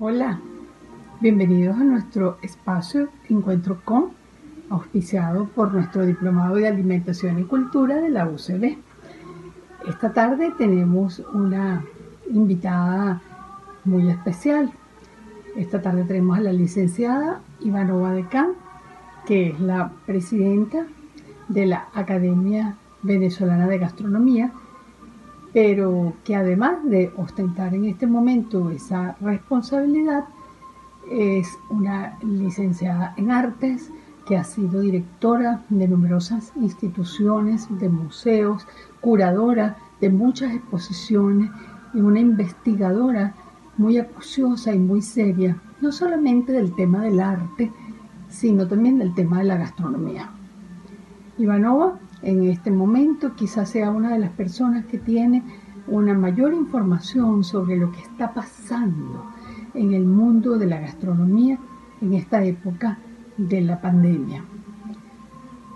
Hola, bienvenidos a nuestro espacio Encuentro con, auspiciado por nuestro Diplomado de Alimentación y Cultura de la UCB. Esta tarde tenemos una invitada muy especial. Esta tarde tenemos a la licenciada Ivanova Decán, que es la presidenta de la Academia Venezolana de Gastronomía, pero que además de ostentar en este momento esa responsabilidad, es una licenciada en artes que ha sido directora de numerosas instituciones, de museos, curadora de muchas exposiciones y una investigadora muy acuciosa y muy seria, no solamente del tema del arte, sino también del tema de la gastronomía. Ivanova en este momento quizás sea una de las personas que tiene una mayor información sobre lo que está pasando en el mundo de la gastronomía en esta época de la pandemia.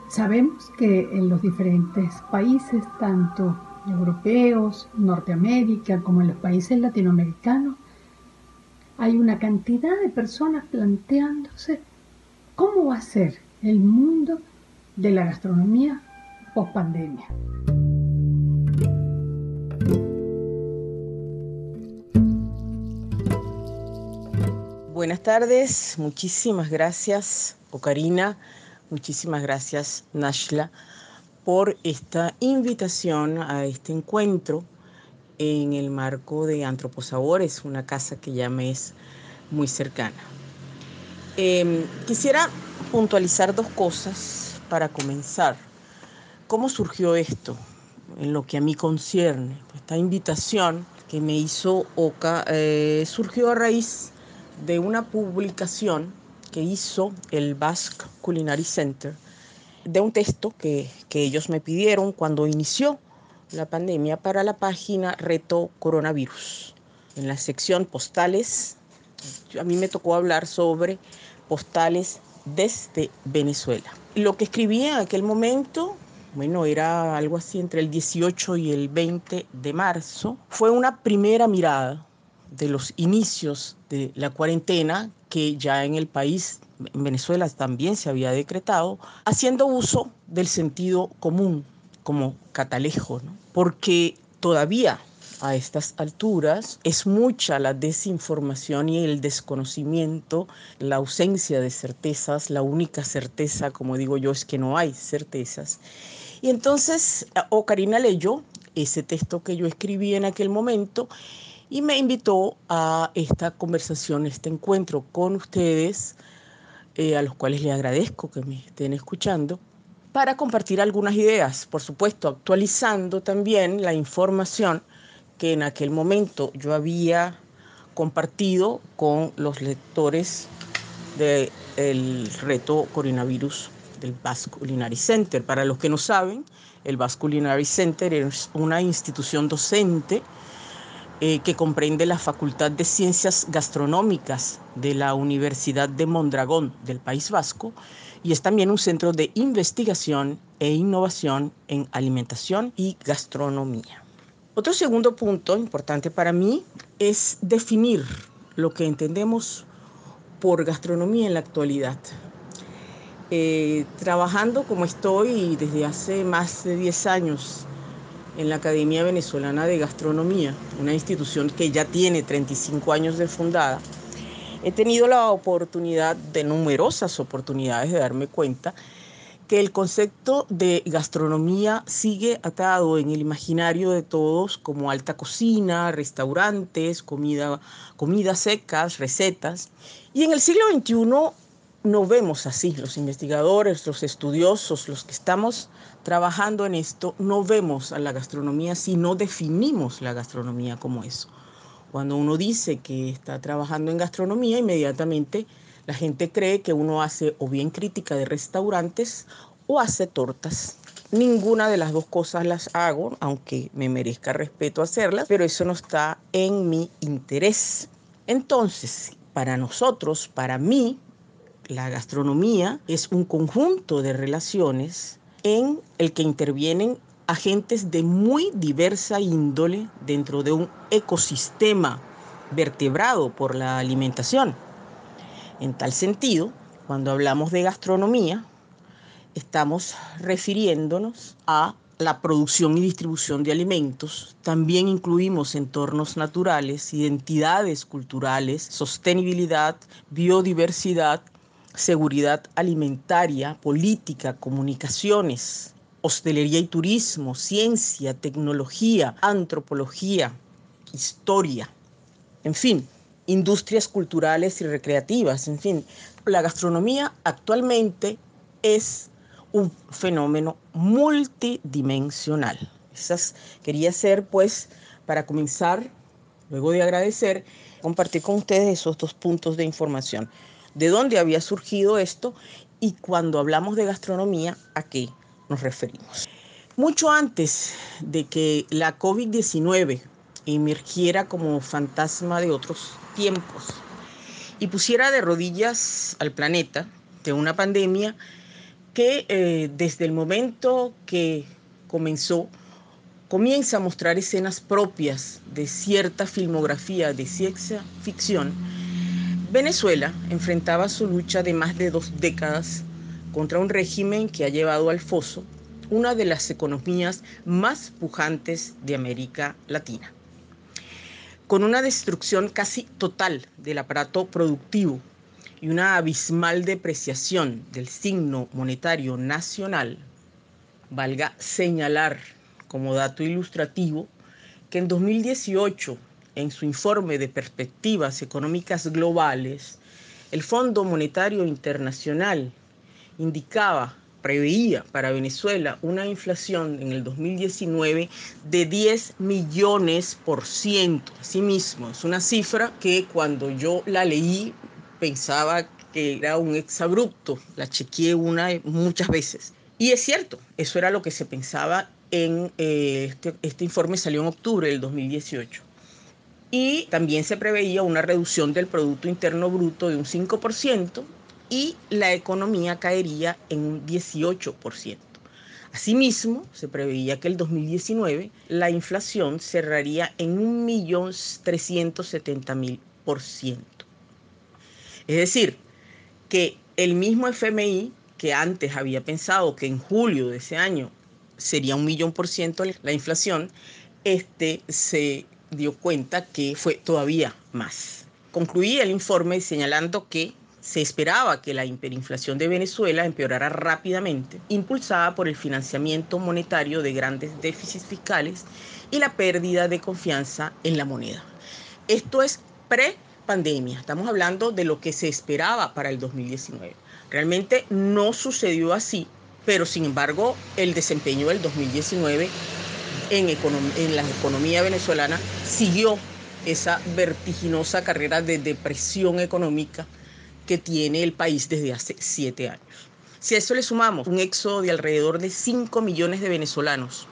Sabemos que en los diferentes países, tanto europeos, Norteamérica, como en los países latinoamericanos, hay una cantidad de personas planteándose cómo va a ser el mundo de la gastronomía post pandemia. Buenas tardes, muchísimas gracias, Ocarina, muchísimas gracias, Nashla, por esta invitación a este encuentro en el marco de Antroposabores, una casa que ya me es muy cercana. Em, quisiera puntualizar dos cosas para comenzar. ¿Cómo surgió esto? En lo que a mí concierne. Esta invitación que me hizo Oca eh, surgió a raíz de una publicación que hizo el Basque Culinary Center de un texto que, que ellos me pidieron cuando inició la pandemia para la página Reto Coronavirus. En la sección postales, a mí me tocó hablar sobre postales desde Venezuela. Lo que escribí en aquel momento, bueno, era algo así entre el 18 y el 20 de marzo, fue una primera mirada de los inicios de la cuarentena que ya en el país, en Venezuela también se había decretado, haciendo uso del sentido común como catalejo, porque todavía a estas alturas es mucha la desinformación y el desconocimiento, la ausencia de certezas, la única certeza, como digo yo, es que no hay certezas. Y entonces Ocarina leyó ese texto que yo escribí en aquel momento y me invitó a esta conversación, este encuentro con ustedes, eh, a los cuales le agradezco que me estén escuchando, para compartir algunas ideas, por supuesto, actualizando también la información que en aquel momento yo había compartido con los lectores del reto coronavirus del Basque Center. Para los que no saben, el Basque Center es una institución docente eh, que comprende la Facultad de Ciencias Gastronómicas de la Universidad de Mondragón del País Vasco y es también un centro de investigación e innovación en alimentación y gastronomía. Otro segundo punto importante para mí es definir lo que entendemos por gastronomía en la actualidad. Eh, trabajando como estoy desde hace más de 10 años en la Academia Venezolana de Gastronomía, una institución que ya tiene 35 años de fundada, he tenido la oportunidad, de numerosas oportunidades, de darme cuenta que el concepto de gastronomía sigue atado en el imaginario de todos como alta cocina, restaurantes, comida, comidas secas, recetas. Y en el siglo XXI no vemos así. Los investigadores, los estudiosos, los que estamos trabajando en esto, no vemos a la gastronomía si no definimos la gastronomía como eso. Cuando uno dice que está trabajando en gastronomía, inmediatamente la gente cree que uno hace o bien crítica de restaurantes o hace tortas. Ninguna de las dos cosas las hago, aunque me merezca respeto hacerlas, pero eso no está en mi interés. Entonces, para nosotros, para mí, la gastronomía es un conjunto de relaciones en el que intervienen agentes de muy diversa índole dentro de un ecosistema vertebrado por la alimentación. En tal sentido, cuando hablamos de gastronomía, estamos refiriéndonos a la producción y distribución de alimentos. También incluimos entornos naturales, identidades culturales, sostenibilidad, biodiversidad, seguridad alimentaria, política, comunicaciones, hostelería y turismo, ciencia, tecnología, antropología, historia, en fin, industrias culturales y recreativas, en fin. La gastronomía actualmente es un fenómeno multidimensional. Esas quería ser, pues, para comenzar, luego de agradecer, compartir con ustedes esos dos puntos de información. De dónde había surgido esto y cuando hablamos de gastronomía, ¿a qué nos referimos? Mucho antes de que la COVID-19 emergiera como fantasma de otros tiempos y pusiera de rodillas al planeta de una pandemia que eh, desde el momento que comenzó comienza a mostrar escenas propias de cierta filmografía de ciencia ficción, Venezuela enfrentaba su lucha de más de dos décadas contra un régimen que ha llevado al foso una de las economías más pujantes de América Latina. Con una destrucción casi total del aparato productivo y una abismal depreciación del signo monetario nacional, valga señalar como dato ilustrativo que en 2018, en su informe de perspectivas económicas globales, el Fondo Monetario Internacional indicaba, preveía para Venezuela una inflación en el 2019 de 10 millones por ciento. Asimismo, es una cifra que cuando yo la leí pensaba que era un exabrupto, la chequeé una muchas veces. Y es cierto, eso era lo que se pensaba en eh, este, este informe salió en octubre del 2018. Y también se preveía una reducción del Producto Interno Bruto de un 5% y la economía caería en un 18%. Asimismo, se preveía que el 2019 la inflación cerraría en 1.370.000%. Es decir, que el mismo FMI que antes había pensado que en julio de ese año sería un millón por ciento la inflación, este se dio cuenta que fue todavía más. Concluía el informe señalando que se esperaba que la hiperinflación de Venezuela empeorara rápidamente, impulsada por el financiamiento monetario de grandes déficits fiscales y la pérdida de confianza en la moneda. Esto es pre pandemia. Estamos hablando de lo que se esperaba para el 2019. Realmente no sucedió así, pero sin embargo el desempeño del 2019 en, en la economía venezolana siguió esa vertiginosa carrera de depresión económica que tiene el país desde hace siete años. Si a eso le sumamos un éxodo de alrededor de 5 millones de venezolanos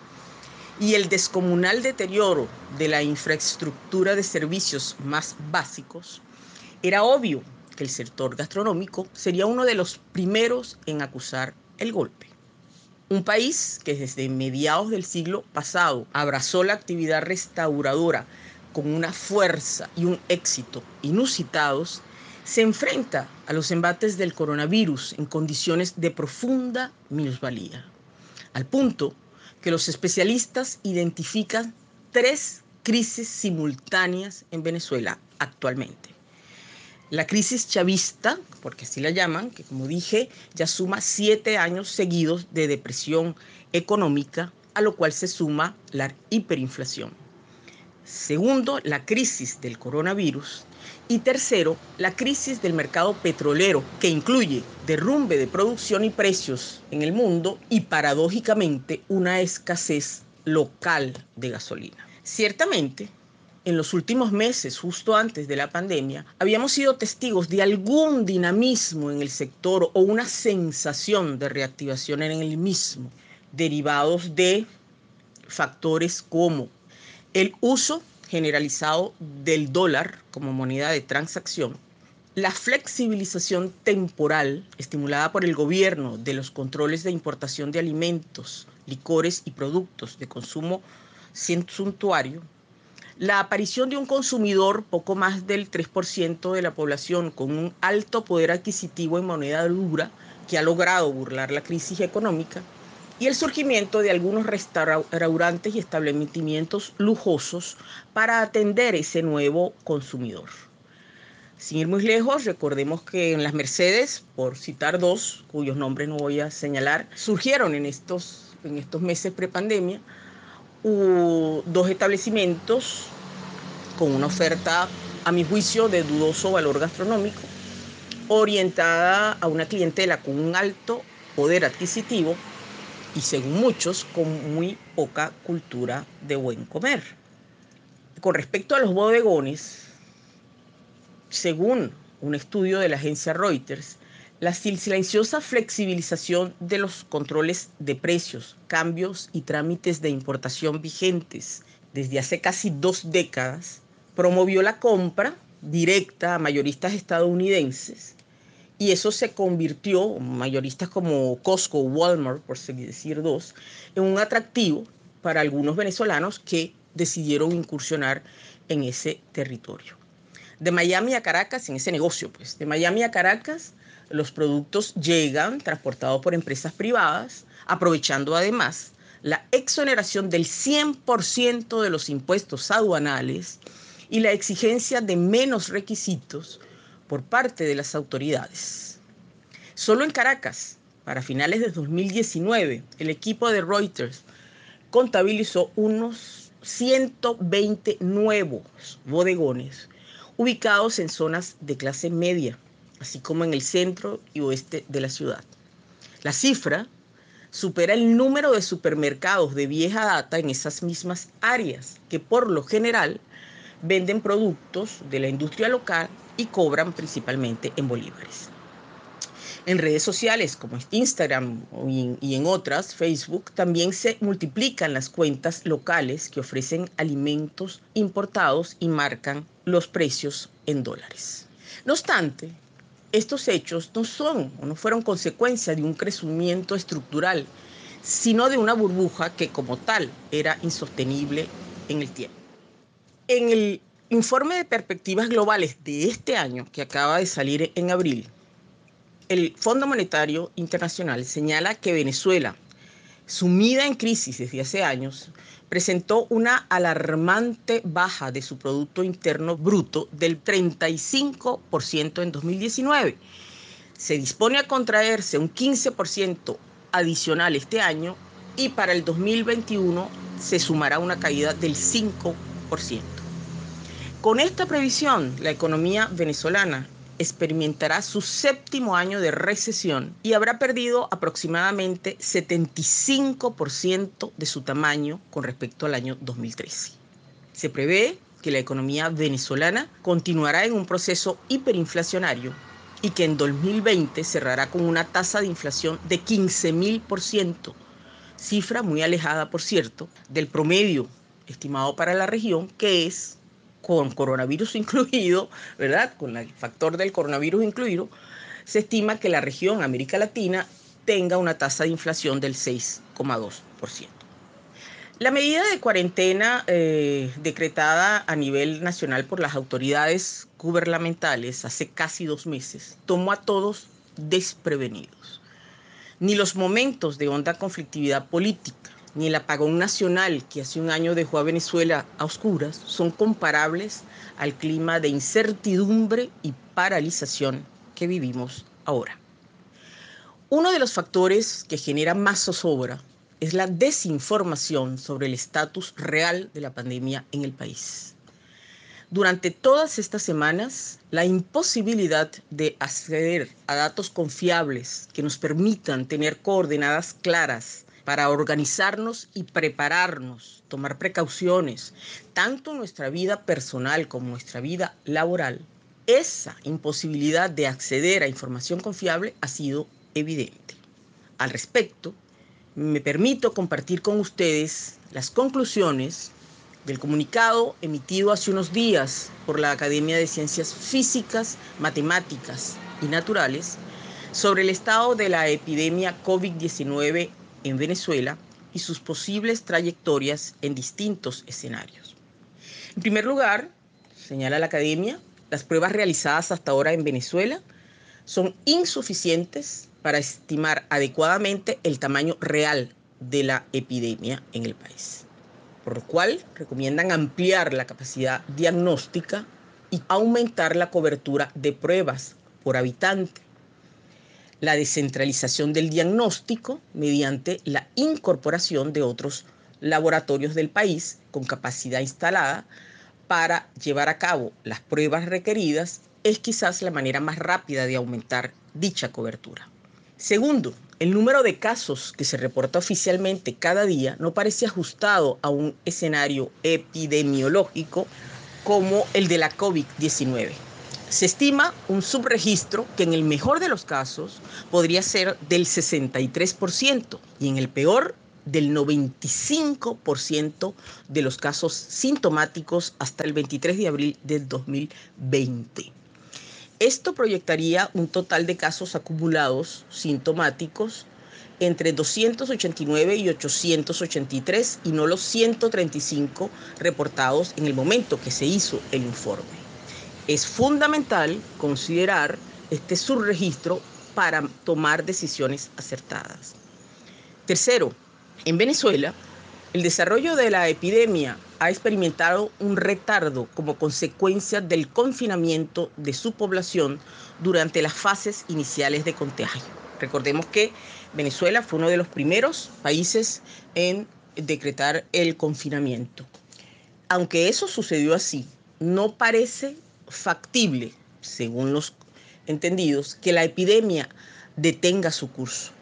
y el descomunal deterioro de la infraestructura de servicios más básicos, era obvio que el sector gastronómico sería uno de los primeros en acusar el golpe. Un país que desde mediados del siglo pasado abrazó la actividad restauradora con una fuerza y un éxito inusitados, se enfrenta a los embates del coronavirus en condiciones de profunda minusvalía, al punto que los especialistas identifican tres crisis simultáneas en Venezuela actualmente. La crisis chavista, porque así la llaman, que como dije ya suma siete años seguidos de depresión económica, a lo cual se suma la hiperinflación. Segundo, la crisis del coronavirus. Y tercero, la crisis del mercado petrolero, que incluye derrumbe de producción y precios en el mundo y paradójicamente una escasez local de gasolina. Ciertamente, en los últimos meses, justo antes de la pandemia, habíamos sido testigos de algún dinamismo en el sector o una sensación de reactivación en el mismo, derivados de factores como el uso generalizado del dólar como moneda de transacción, la flexibilización temporal estimulada por el gobierno de los controles de importación de alimentos, licores y productos de consumo suntuario, La aparición de un consumidor, poco más del 3% de la población, con un alto poder adquisitivo en moneda dura, que ha logrado burlar la crisis económica, y el surgimiento de algunos restaurantes y establecimientos lujosos para atender ese nuevo consumidor. Sin ir muy lejos, recordemos que en las Mercedes, por citar dos, cuyos nombres no voy a señalar, surgieron en estos, en estos meses prepandemia dos establecimientos con una oferta, a mi juicio, de dudoso valor gastronómico, orientada a una clientela con un alto poder adquisitivo y según muchos con muy poca cultura de buen comer. Con respecto a los bodegones, según un estudio de la agencia Reuters, la silenciosa flexibilización de los controles de precios, cambios y trámites de importación vigentes desde hace casi dos décadas promovió la compra directa a mayoristas estadounidenses y eso se convirtió, mayoristas como Costco, Walmart, por decir dos, en un atractivo para algunos venezolanos que decidieron incursionar en ese territorio. De Miami a Caracas, en ese negocio, pues, de Miami a Caracas, los productos llegan transportados por empresas privadas, aprovechando además la exoneración del 100% de los impuestos aduanales y la exigencia de menos requisitos por parte de las autoridades. Solo en Caracas, para finales de 2019, el equipo de Reuters contabilizó unos 120 nuevos bodegones ubicados en zonas de clase media, así como en el centro y oeste de la ciudad. La cifra supera el número de supermercados de vieja data en esas mismas áreas, que por lo general venden productos de la industria local y cobran principalmente en bolívares. En redes sociales como Instagram y en otras, Facebook, también se multiplican las cuentas locales que ofrecen alimentos importados y marcan los precios en dólares. No obstante, estos hechos no son o no fueron consecuencia de un crecimiento estructural, sino de una burbuja que como tal era insostenible en el tiempo. En el informe de perspectivas globales de este año, que acaba de salir en abril, el Fondo Monetario Internacional señala que Venezuela, sumida en crisis desde hace años, presentó una alarmante baja de su Producto Interno Bruto del 35% en 2019. Se dispone a contraerse un 15% adicional este año y para el 2021 se sumará una caída del 5%. Con esta previsión, la economía venezolana experimentará su séptimo año de recesión y habrá perdido aproximadamente 75% de su tamaño con respecto al año 2013. Se prevé que la economía venezolana continuará en un proceso hiperinflacionario y que en 2020 cerrará con una tasa de inflación de 15.000%, cifra muy alejada, por cierto, del promedio estimado para la región, que es con coronavirus incluido, ¿verdad? Con el factor del coronavirus incluido, se estima que la región América Latina tenga una tasa de inflación del 6,2%. La medida de cuarentena eh, decretada a nivel nacional por las autoridades gubernamentales hace casi dos meses tomó a todos desprevenidos. Ni los momentos de honda conflictividad política, ni el apagón nacional que hace un año dejó a Venezuela a oscuras son comparables al clima de incertidumbre y paralización que vivimos ahora. Uno de los factores que genera más zozobra es la desinformación sobre el estatus real de la pandemia en el país. Durante todas estas semanas, la imposibilidad de acceder a datos confiables que nos permitan tener coordenadas claras para organizarnos y prepararnos, tomar precauciones, tanto nuestra vida personal como nuestra vida laboral, esa imposibilidad de acceder a información confiable ha sido evidente. Al respecto, me permito compartir con ustedes las conclusiones del comunicado emitido hace unos días por la Academia de Ciencias Físicas, Matemáticas y Naturales sobre el estado de la epidemia COVID-19 en Venezuela y sus posibles trayectorias en distintos escenarios. En primer lugar, señala la academia, las pruebas realizadas hasta ahora en Venezuela son insuficientes para estimar adecuadamente el tamaño real de la epidemia en el país, por lo cual recomiendan ampliar la capacidad diagnóstica y aumentar la cobertura de pruebas por habitante, la descentralización del diagnóstico mediante la incorporación de otros laboratorios del país con capacidad instalada para llevar a cabo las pruebas requeridas es quizás la manera más rápida de aumentar dicha cobertura. Segundo, el número de casos que se reporta oficialmente cada día no parece ajustado a un escenario epidemiológico como el de la COVID-19. Se estima un subregistro que en el mejor de los casos podría ser del 63% y en el peor del 95% de los casos sintomáticos hasta el 23 de abril del 2020. Esto proyectaría un total de casos acumulados sintomáticos entre 289 y 883 y no los 135 reportados en el momento que se hizo el informe. Es fundamental considerar este subregistro para tomar decisiones acertadas. Tercero, en Venezuela, el desarrollo de la epidemia ha experimentado un retardo como consecuencia del confinamiento de su población durante las fases iniciales de contagio. Recordemos que Venezuela fue uno de los primeros países en decretar el confinamiento. Aunque eso sucedió así, no parece factible, según los entendidos, que la epidemia detenga su curso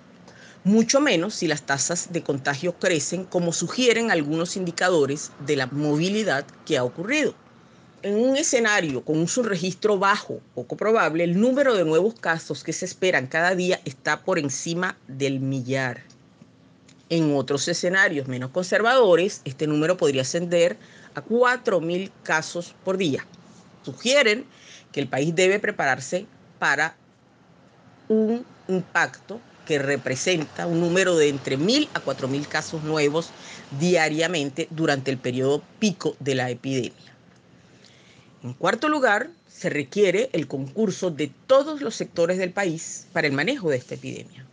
mucho menos si las tasas de contagio crecen como sugieren algunos indicadores de la movilidad que ha ocurrido. En un escenario con un subregistro bajo, poco probable, el número de nuevos casos que se esperan cada día está por encima del millar. En otros escenarios menos conservadores, este número podría ascender a 4.000 casos por día. Sugieren que el país debe prepararse para un impacto que representa un número de entre 1.000 a 4.000 casos nuevos diariamente durante el periodo pico de la epidemia. En cuarto lugar, se requiere el concurso de todos los sectores del país para el manejo de esta epidemia.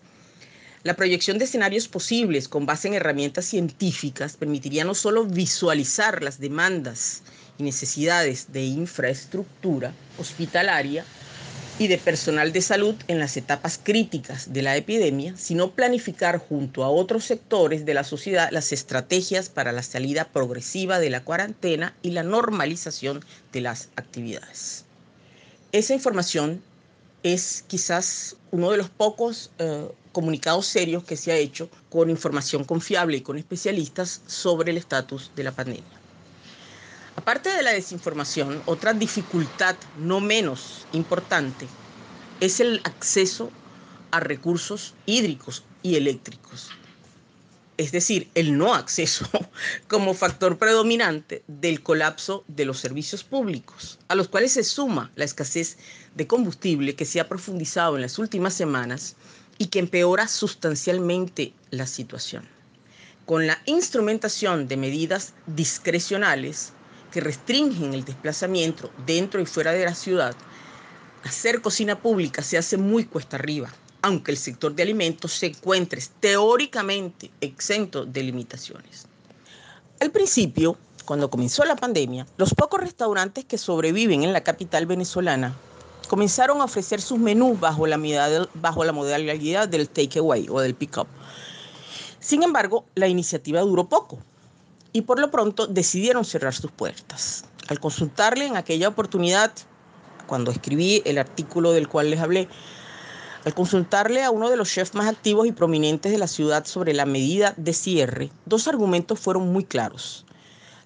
La proyección de escenarios posibles con base en herramientas científicas permitiría no solo visualizar las demandas y necesidades de infraestructura hospitalaria, y de personal de salud en las etapas críticas de la epidemia, sino planificar junto a otros sectores de la sociedad las estrategias para la salida progresiva de la cuarentena y la normalización de las actividades. Esa información es quizás uno de los pocos eh, comunicados serios que se ha hecho con información confiable y con especialistas sobre el estatus de la pandemia. Aparte de la desinformación, otra dificultad no menos importante es el acceso a recursos hídricos y eléctricos. Es decir, el no acceso como factor predominante del colapso de los servicios públicos, a los cuales se suma la escasez de combustible que se ha profundizado en las últimas semanas y que empeora sustancialmente la situación. Con la instrumentación de medidas discrecionales, que restringen el desplazamiento dentro y fuera de la ciudad, hacer cocina pública se hace muy cuesta arriba, aunque el sector de alimentos se encuentre teóricamente exento de limitaciones. Al principio, cuando comenzó la pandemia, los pocos restaurantes que sobreviven en la capital venezolana comenzaron a ofrecer sus menús bajo la, bajo la modalidad del takeaway o del pick-up. Sin embargo, la iniciativa duró poco y por lo pronto decidieron cerrar sus puertas. Al consultarle en aquella oportunidad, cuando escribí el artículo del cual les hablé, al consultarle a uno de los chefs más activos y prominentes de la ciudad sobre la medida de cierre, dos argumentos fueron muy claros.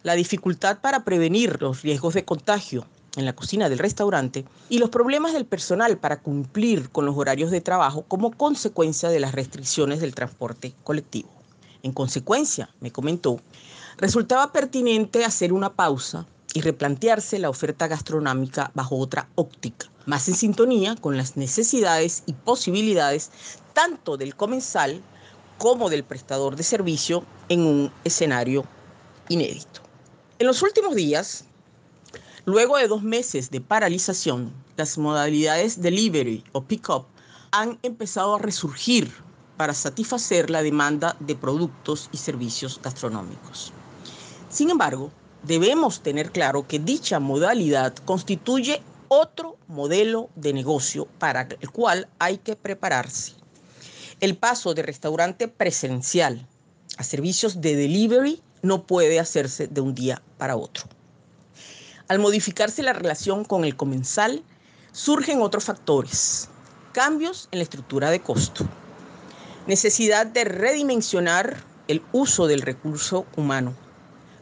La dificultad para prevenir los riesgos de contagio en la cocina del restaurante y los problemas del personal para cumplir con los horarios de trabajo como consecuencia de las restricciones del transporte colectivo. En consecuencia, me comentó, resultaba pertinente hacer una pausa y replantearse la oferta gastronómica bajo otra óptica, más en sintonía con las necesidades y posibilidades tanto del comensal como del prestador de servicio en un escenario inédito. En los últimos días, Luego de dos meses de paralización, las modalidades delivery o pick-up han empezado a resurgir para satisfacer la demanda de productos y servicios gastronómicos. Sin embargo, debemos tener claro que dicha modalidad constituye otro modelo de negocio para el cual hay que prepararse. El paso de restaurante presencial a servicios de delivery no puede hacerse de un día para otro. Al modificarse la relación con el comensal, surgen otros factores, cambios en la estructura de costo, necesidad de redimensionar el uso del recurso humano,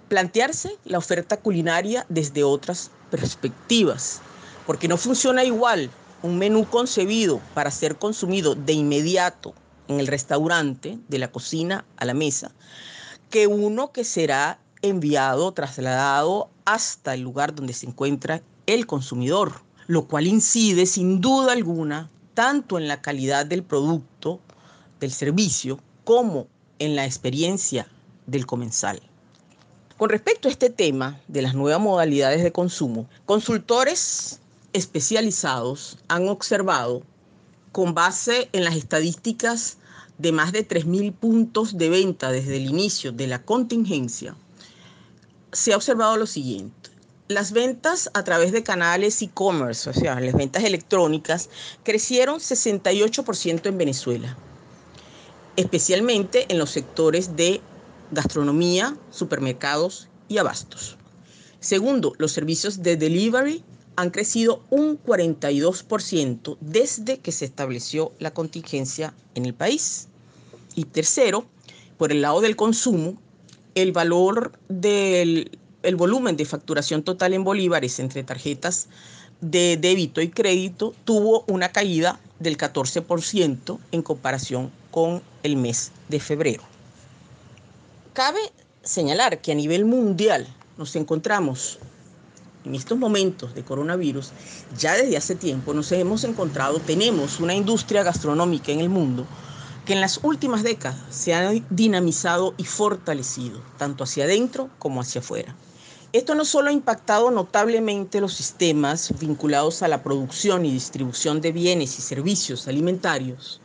plantearse la oferta culinaria desde otras perspectivas, porque no funciona igual un menú concebido para ser consumido de inmediato en el restaurante, de la cocina a la mesa, que uno que será enviado, trasladado hasta el lugar donde se encuentra el consumidor, lo cual incide sin duda alguna tanto en la calidad del producto, del servicio, como en la experiencia del comensal. Con respecto a este tema de las nuevas modalidades de consumo, consultores especializados han observado, con base en las estadísticas de más de 3.000 puntos de venta desde el inicio de la contingencia, se ha observado lo siguiente. Las ventas a través de canales e-commerce, o sea, las ventas electrónicas, crecieron 68% en Venezuela, especialmente en los sectores de gastronomía, supermercados y abastos. Segundo, los servicios de delivery han crecido un 42% desde que se estableció la contingencia en el país. Y tercero, por el lado del consumo, el valor del el volumen de facturación total en bolívares entre tarjetas de débito y crédito tuvo una caída del 14% en comparación con el mes de febrero. Cabe señalar que a nivel mundial nos encontramos en estos momentos de coronavirus, ya desde hace tiempo nos hemos encontrado, tenemos una industria gastronómica en el mundo que en las últimas décadas se ha dinamizado y fortalecido, tanto hacia adentro como hacia afuera. Esto no solo ha impactado notablemente los sistemas vinculados a la producción y distribución de bienes y servicios alimentarios,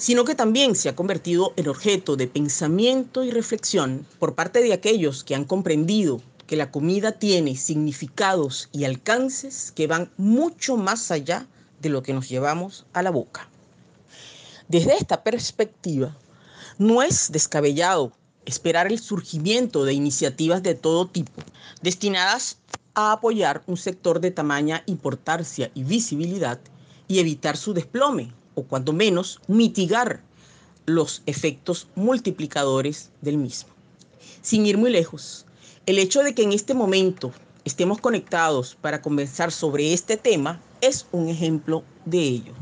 sino que también se ha convertido en objeto de pensamiento y reflexión por parte de aquellos que han comprendido que la comida tiene significados y alcances que van mucho más allá de lo que nos llevamos a la boca. Desde esta perspectiva, no es descabellado esperar el surgimiento de iniciativas de todo tipo, destinadas a apoyar un sector de tamaña importancia y visibilidad y evitar su desplome o cuando menos mitigar los efectos multiplicadores del mismo. Sin ir muy lejos, el hecho de que en este momento estemos conectados para conversar sobre este tema es un ejemplo de ello.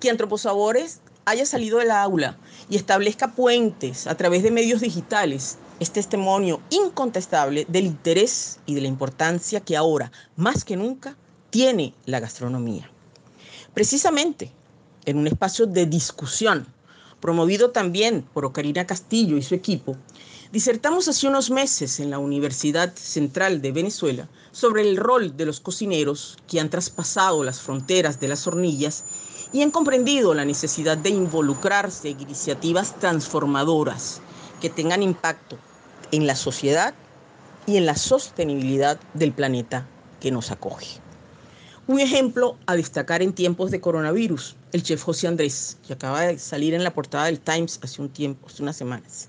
Que Antroposabores haya salido del aula y establezca puentes a través de medios digitales es testimonio incontestable del interés y de la importancia que ahora, más que nunca, tiene la gastronomía. Precisamente en un espacio de discusión, promovido también por Ocarina Castillo y su equipo, disertamos hace unos meses en la Universidad Central de Venezuela sobre el rol de los cocineros que han traspasado las fronteras de las hornillas y han comprendido la necesidad de involucrarse en iniciativas transformadoras que tengan impacto en la sociedad y en la sostenibilidad del planeta que nos acoge. Un ejemplo a destacar en tiempos de coronavirus, el chef José Andrés, que acaba de salir en la portada del Times hace un tiempo, hace unas semanas,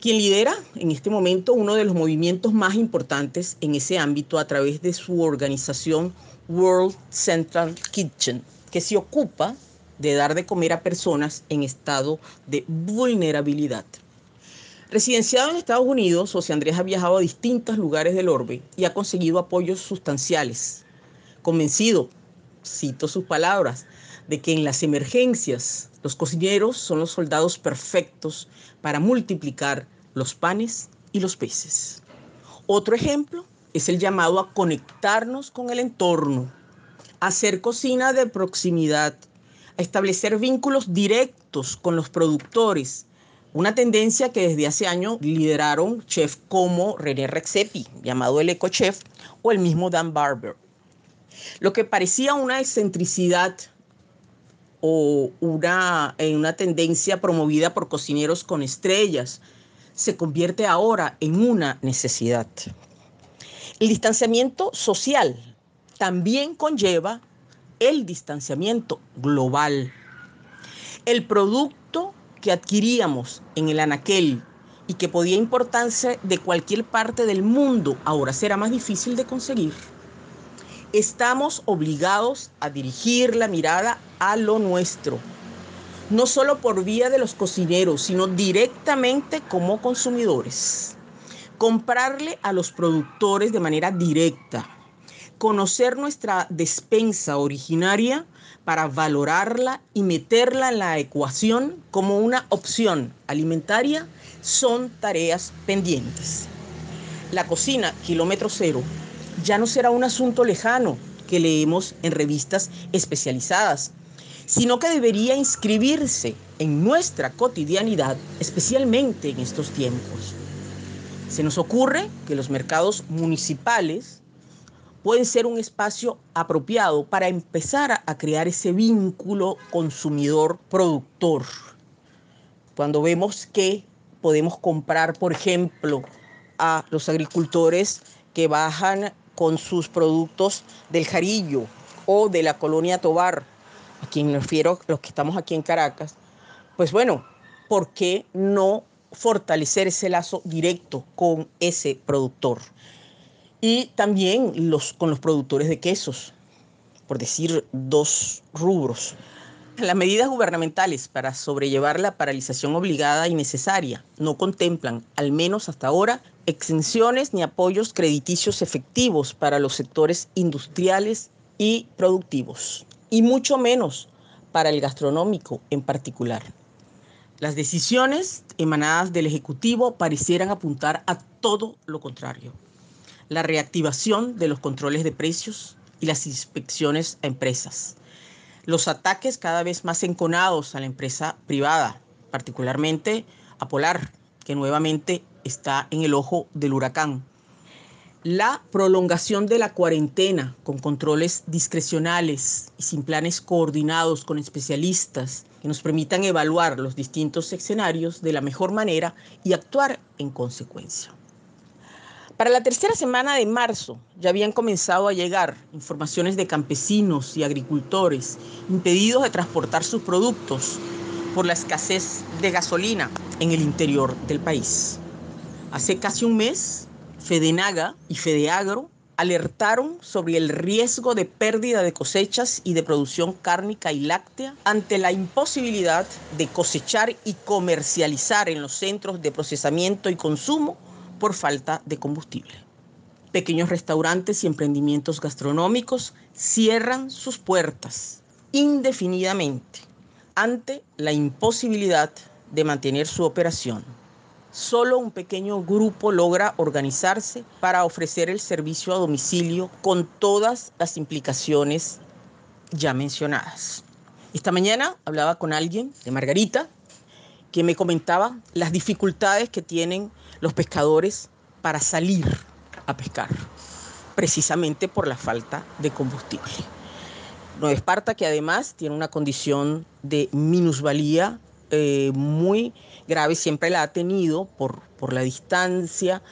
quien lidera en este momento uno de los movimientos más importantes en ese ámbito a través de su organización World Central Kitchen, que se ocupa de dar de comer a personas en estado de vulnerabilidad. Residenciado en Estados Unidos, José Andrés ha viajado a distintos lugares del orbe y ha conseguido apoyos sustanciales convencido, cito sus palabras, de que en las emergencias los cocineros son los soldados perfectos para multiplicar los panes y los peces. Otro ejemplo es el llamado a conectarnos con el entorno, a hacer cocina de proximidad, a establecer vínculos directos con los productores Una tendencia que desde hace años lideraron chefs como René Rexepi, llamado el Eco Chef, o el mismo Dan Barber. Lo que parecía una excentricidad o una, una tendencia promovida por cocineros con estrellas se convierte ahora en una necesidad. El distanciamiento social también conlleva el distanciamiento global. El producto que adquiríamos en el anaquel y que podía importarse de cualquier parte del mundo ahora será más difícil de conseguir. Estamos obligados a dirigir la mirada a lo nuestro, no solo por vía de los cocineros, sino directamente como consumidores. Comprarle a los productores de manera directa, conocer nuestra despensa originaria para valorarla y meterla en la ecuación como una opción alimentaria son tareas pendientes. La cocina kilómetro cero ya no será un asunto lejano que leemos en revistas especializadas, sino que debería inscribirse en nuestra cotidianidad, especialmente en estos tiempos. Se nos ocurre que los mercados municipales pueden ser un espacio apropiado para empezar a crear ese vínculo consumidor-productor. Cuando vemos que podemos comprar, por ejemplo, a los agricultores que bajan con sus productos del Jarillo o de la colonia Tobar, a quien me refiero los que estamos aquí en Caracas, pues bueno, ¿por qué no fortalecer ese lazo directo con ese productor? Y también los, con los productores de quesos, por decir dos rubros. Las medidas gubernamentales para sobrellevar la paralización obligada y necesaria no contemplan, al menos hasta ahora, exenciones ni apoyos crediticios efectivos para los sectores industriales y productivos, y mucho menos para el gastronómico en particular. Las decisiones emanadas del Ejecutivo parecieran apuntar a todo lo contrario la reactivación de los controles de precios y las inspecciones a empresas. Los ataques cada vez más enconados a la empresa privada, particularmente a Polar, que nuevamente está en el ojo del huracán. La prolongación de la cuarentena con controles discrecionales y sin planes coordinados con especialistas que nos permitan evaluar los distintos escenarios de la mejor manera y actuar en consecuencia. Para la tercera semana de marzo ya habían comenzado a llegar informaciones de campesinos y agricultores impedidos de transportar sus productos por la escasez de gasolina en el interior del país. Hace casi un mes, Fedenaga y Fedeagro alertaron sobre el riesgo de pérdida de cosechas y de producción cárnica y láctea ante la imposibilidad de cosechar y comercializar en los centros de procesamiento y consumo por falta de combustible. Pequeños restaurantes y emprendimientos gastronómicos cierran sus puertas indefinidamente ante la imposibilidad de mantener su operación. Solo un pequeño grupo logra organizarse para ofrecer el servicio a domicilio con todas las implicaciones ya mencionadas. Esta mañana hablaba con alguien de Margarita, que me comentaba las dificultades que tienen los pescadores para salir a pescar, precisamente por la falta de combustible. Nueva Esparta, que además tiene una condición de minusvalía eh, muy grave, siempre la ha tenido por, por la distancia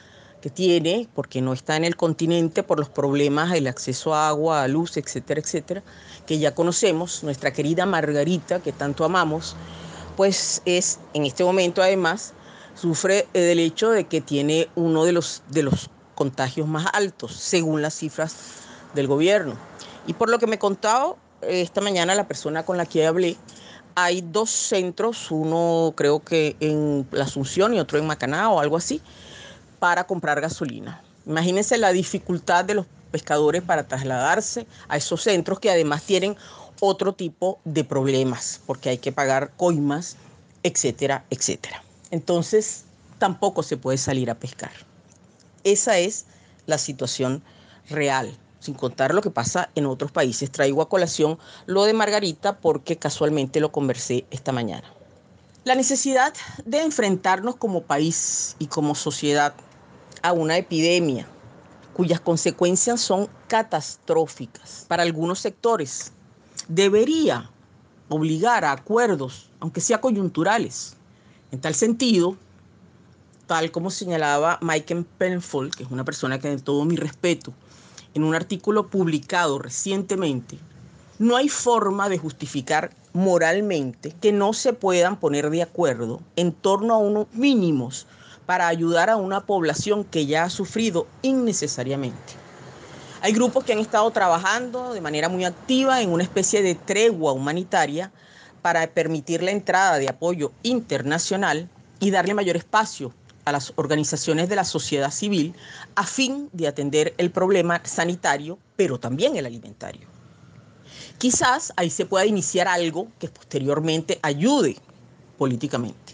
que tiene, porque no está en el continente, por los problemas del acceso a agua, a luz, etcétera, etcétera, que ya conocemos, nuestra querida Margarita, que tanto amamos, pues es en este momento además sufre del hecho de que tiene uno de los, de los contagios más altos, según las cifras del gobierno. Y por lo que me contaba esta mañana la persona con la que hablé, hay dos centros, uno creo que en la Asunción y otro en Macaná o algo así, para comprar gasolina. Imagínense la dificultad de los pescadores para trasladarse a esos centros que además tienen otro tipo de problemas, porque hay que pagar coimas, etcétera, etcétera. Entonces, tampoco se puede salir a pescar. Esa es la situación real, sin contar lo que pasa en otros países. Traigo a colación lo de Margarita porque casualmente lo conversé esta mañana. La necesidad de enfrentarnos como país y como sociedad a una epidemia cuyas consecuencias son catastróficas para algunos sectores debería obligar a acuerdos, aunque sea coyunturales. En tal sentido, tal como señalaba Michael Penfold, que es una persona que de todo mi respeto, en un artículo publicado recientemente, no hay forma de justificar moralmente que no se puedan poner de acuerdo en torno a unos mínimos para ayudar a una población que ya ha sufrido innecesariamente. Hay grupos que han estado trabajando de manera muy activa en una especie de tregua humanitaria para permitir la entrada de apoyo internacional y darle mayor espacio a las organizaciones de la sociedad civil a fin de atender el problema sanitario, pero también el alimentario. Quizás ahí se pueda iniciar algo que posteriormente ayude políticamente.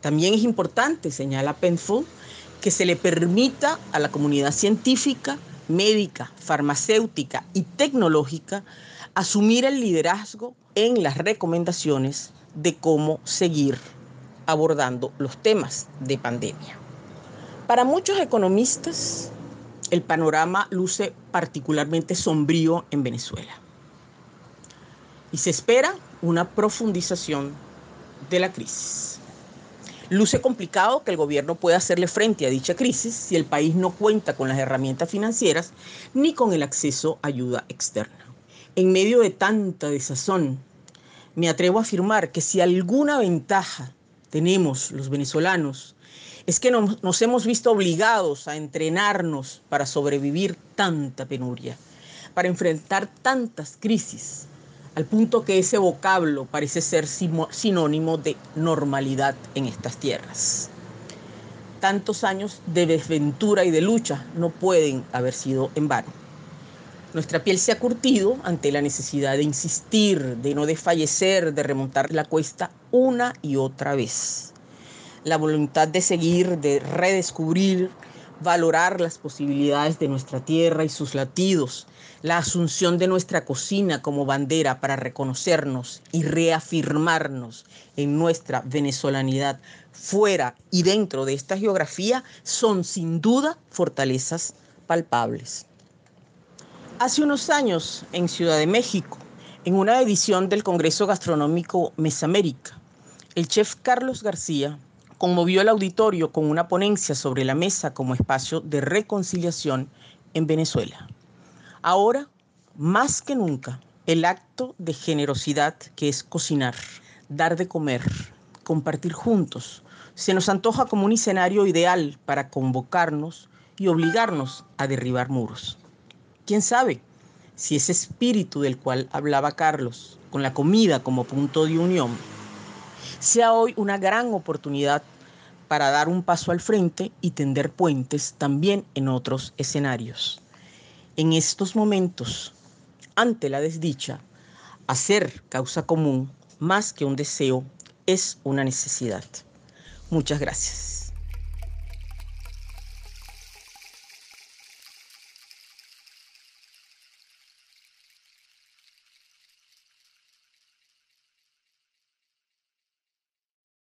También es importante, señala Penfold, que se le permita a la comunidad científica, médica, farmacéutica y tecnológica asumir el liderazgo en las recomendaciones de cómo seguir abordando los temas de pandemia. Para muchos economistas, el panorama luce particularmente sombrío en Venezuela. Y se espera una profundización de la crisis. Luce complicado que el gobierno pueda hacerle frente a dicha crisis si el país no cuenta con las herramientas financieras ni con el acceso a ayuda externa. En medio de tanta desazón, me atrevo a afirmar que si alguna ventaja tenemos los venezolanos es que nos, nos, hemos visto obligados a entrenarnos para sobrevivir tanta penuria, para enfrentar tantas crisis, al punto que ese vocablo parece ser sinónimo de normalidad en estas tierras. Tantos años de desventura y de lucha no pueden haber sido en vano. Nuestra piel se ha curtido ante la necesidad de insistir, de no desfallecer, de remontar la cuesta una y otra vez. La voluntad de seguir, de redescubrir, valorar las posibilidades de nuestra tierra y sus latidos, la asunción de nuestra cocina como bandera para reconocernos y reafirmarnos en nuestra venezolanidad fuera y dentro de esta geografía son sin duda fortalezas palpables. Hace unos años, en Ciudad de México, en una edición del Congreso Gastronómico Mesamérica, el chef Carlos García conmovió el auditorio con una ponencia sobre la mesa como espacio de reconciliación en Venezuela. Ahora, más que nunca, el acto de generosidad que es cocinar, dar de comer, compartir juntos, se nos antoja como un escenario ideal para convocarnos y obligarnos a derribar muros. ¿Quién sabe si ese espíritu del cual hablaba Carlos, con la comida como punto de unión, sea hoy una gran oportunidad para dar un paso al frente y tender puentes también en otros escenarios. En estos momentos, ante la desdicha, hacer causa común más que un deseo es una necesidad. Muchas gracias.